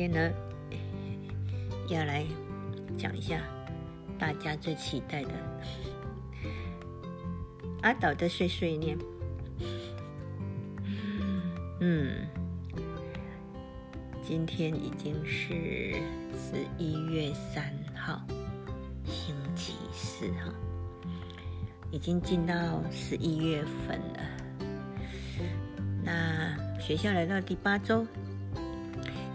天呢，要来讲一下大家最期待的阿岛的碎碎念。嗯，今天已经是十一月三号，星期四哈，已经进到十一月份了。那学校来到第八周，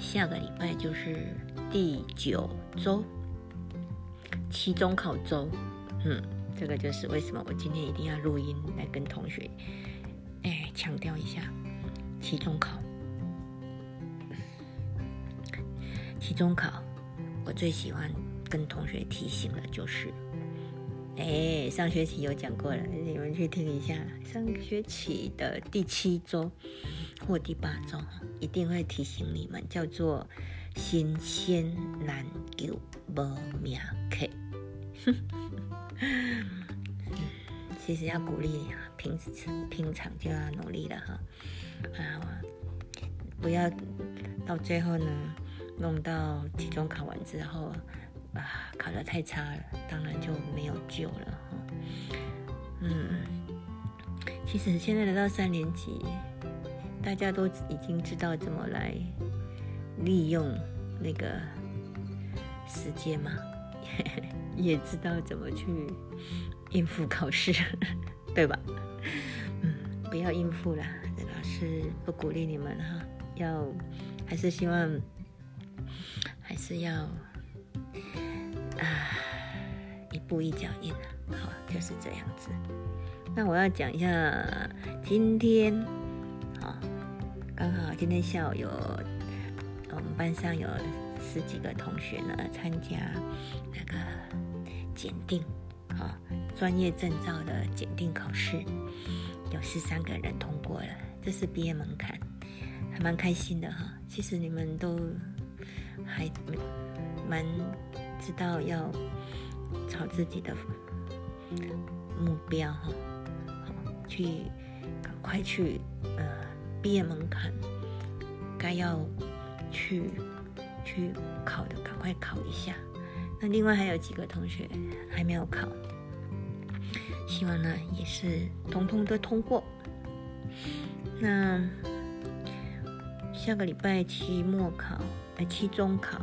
下个礼拜就是第九周，期中考周。嗯，这个就是为什么我今天一定要录音来跟同学，哎，强调一下。期中考，期中考，我最喜欢跟同学提醒的就是，哎，上学期有讲过了，你们去听一下。上学期的第七周或第八周，一定会提醒你们，叫做新鲜难救无命客。其实要鼓励啊，平时平常就要努力了哈。啊，不要到最后呢，弄到期中考完之后啊，考得太差了，当然就没有救了哈。嗯，其实现在来到三年级，大家都已经知道怎么来利用那个时间嘛，也知道怎么去应付考试，对吧？嗯，不要应付了。老师不鼓励你们哈，要还是希望还是要啊一步一脚印啊，好就是这样子。那我要讲一下今天啊，刚好今天下午有我们班上有十几个同学呢参加那个检定啊专业证照的检定考试，有十三个人通过了。这是毕业门槛，还蛮开心的哈。其实你们都还蛮知道要朝自己的目标哈，好去赶快去呃毕业门槛该要去去考的赶快考一下。那另外还有几个同学还没有考，希望呢也是通通都通过。那下个礼拜期末考，哎，期中考，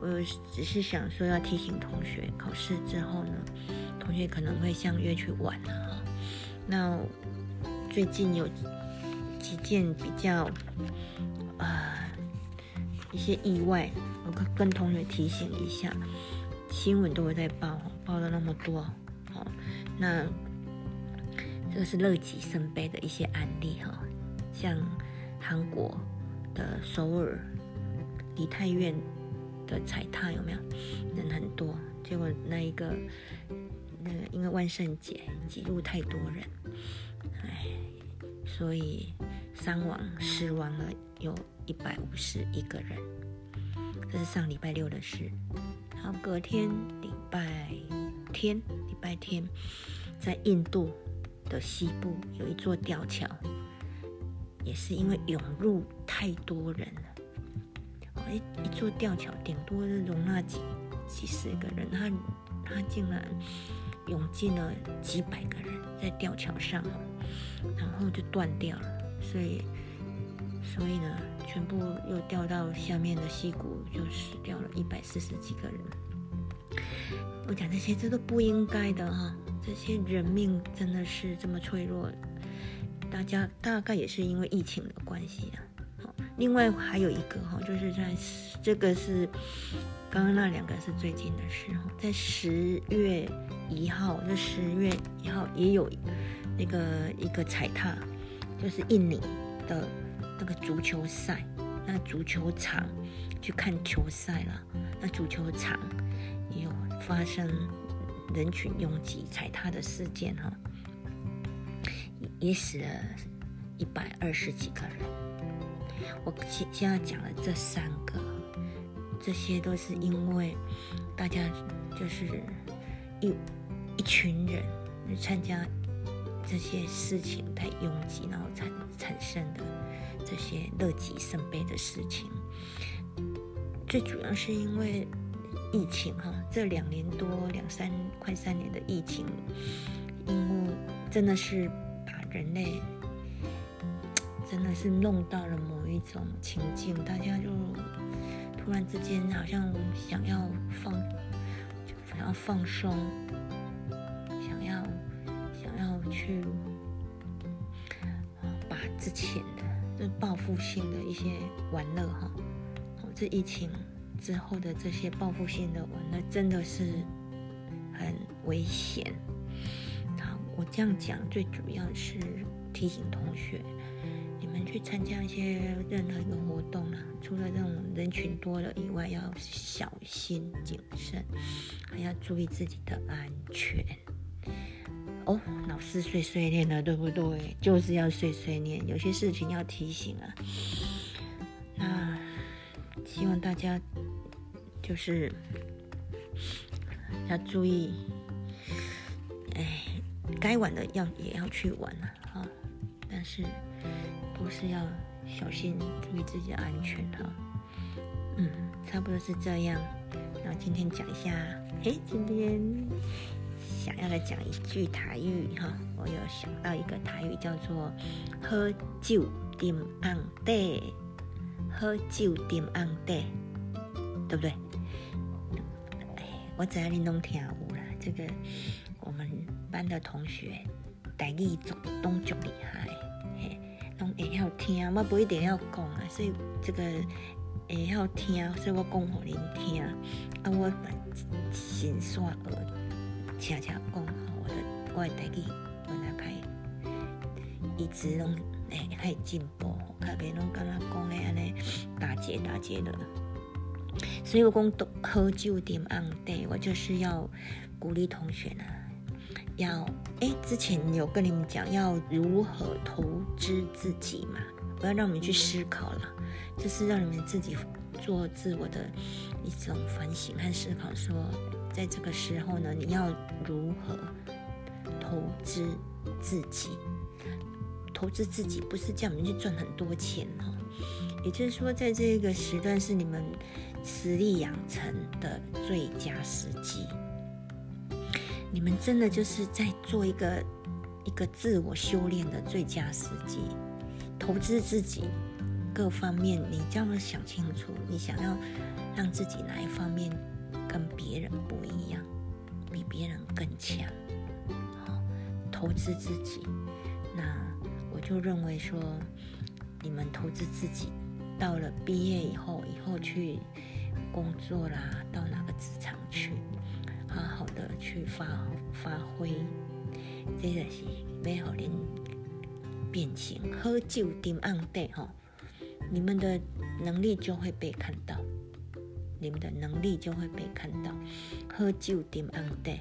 我只是想说要提醒同学，考试之后呢，同学可能会相约去玩了哈。那最近有几件比较呃一些意外，我跟跟同学提醒一下，新闻都会在报，报了那么多，好，那这个是乐极生悲的一些案例哈。像韩国的首尔梨泰院的踩踏有没有人很多？结果那一个那个因为万圣节挤入太多人，哎，所以伤亡死亡了有一百五十一个人。这是上礼拜六的事。然后隔天礼拜天礼拜天，在印度的西部有一座吊桥。也是因为涌入太多人了，一一座吊桥顶多容纳几几十个人，他他竟然涌进了几百个人在吊桥上，然后就断掉了，所以所以呢，全部又掉到下面的溪谷，就死掉了一百四十几个人。我讲这些，这都不应该的哈，这些人命真的是这么脆弱。大家大概也是因为疫情的关系啊，另外还有一个哈，就是在这个是刚刚那两个是最近的时候，在十月一号，就十月一号也有那个一个踩踏，就是印尼的那个足球赛，那足球场去看球赛了，那足球场也有发生人群拥挤踩踏的事件哈。也死了一百二十几个人。我现现在讲的这三个，这些都是因为大家就是一一群人参加这些事情太拥挤，然后产产生的这些乐极生悲的事情。最主要是因为疫情哈，这两年多两三快三年的疫情，因为真的是把人类真的是弄到了某一种情境，大家就突然之间好像想要放，想要放松，想要想要去把之前的这报复性的一些玩乐哈。这疫情之后的这些报复性的玩，乐真的是很危险。好，我这样讲最主要是提醒同学，去参加一些任何一个活动啊，除了这种人群多了以外，要小心谨慎，还要注意自己的安全。哦，老师碎碎念了，对不对？就是要碎碎念，有些事情要提醒啊。那。希望大家就是要注意，哎，该玩的要也要去玩了，但是都是要小心，注意自己的安全哈。嗯，差不多是这样。那今天讲一下，哎，今天想要来讲一句台语哈，我有想到一个台语叫做“喝酒点暗地”。喝酒点暗地，对不对？哎，我知你拢听有啦。这个我们班的同学，台语总都足厉害，会晓听。我不一定要讲啊，所以这个会晓听，所以我讲互恁听。啊，我先刷耳，悄悄讲，我的我的台语，我那开一直拢。哎，还进步，特别拢跟他讲的安尼打结打结的，所以我讲都喝酒点暗地，我就是要鼓励同学呢，要哎，之前有跟你们讲要如何投资自己嘛，我要让你们去思考了，就是让你们自己做自我的一种反省和思考，说在这个时候呢，你要如何投资自己。投资自己不是叫你们去赚很多钱哈，也就是说，在这个时段是你们实力养成的最佳时机。你们真的就是在做一个一个自我修炼的最佳时机。投资自己各方面，你这样想清楚，你想要让自己哪一方面跟别人不一样，比别人更强，好，投资自己，那我。就认为说，你们投资自己，到了毕业以后，以后去工作啦，到哪个职场去，去发发挥，这个是美好人变形。喝酒点暗地哈，你们的能力就会被看到，你们的能力就会被看到。喝酒点暗地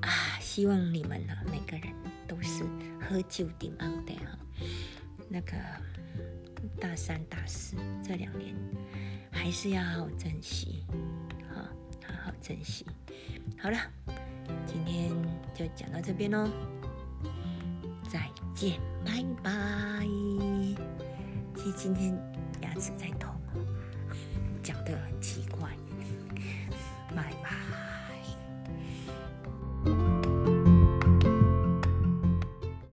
啊，希望你们啊，每个人都是。喝酒顶安的哈，那个大三、大四这两年还是要好好珍惜，珍惜。好了，今天就讲到这边喽，再见，拜拜。其实今天牙齿在痛，讲的，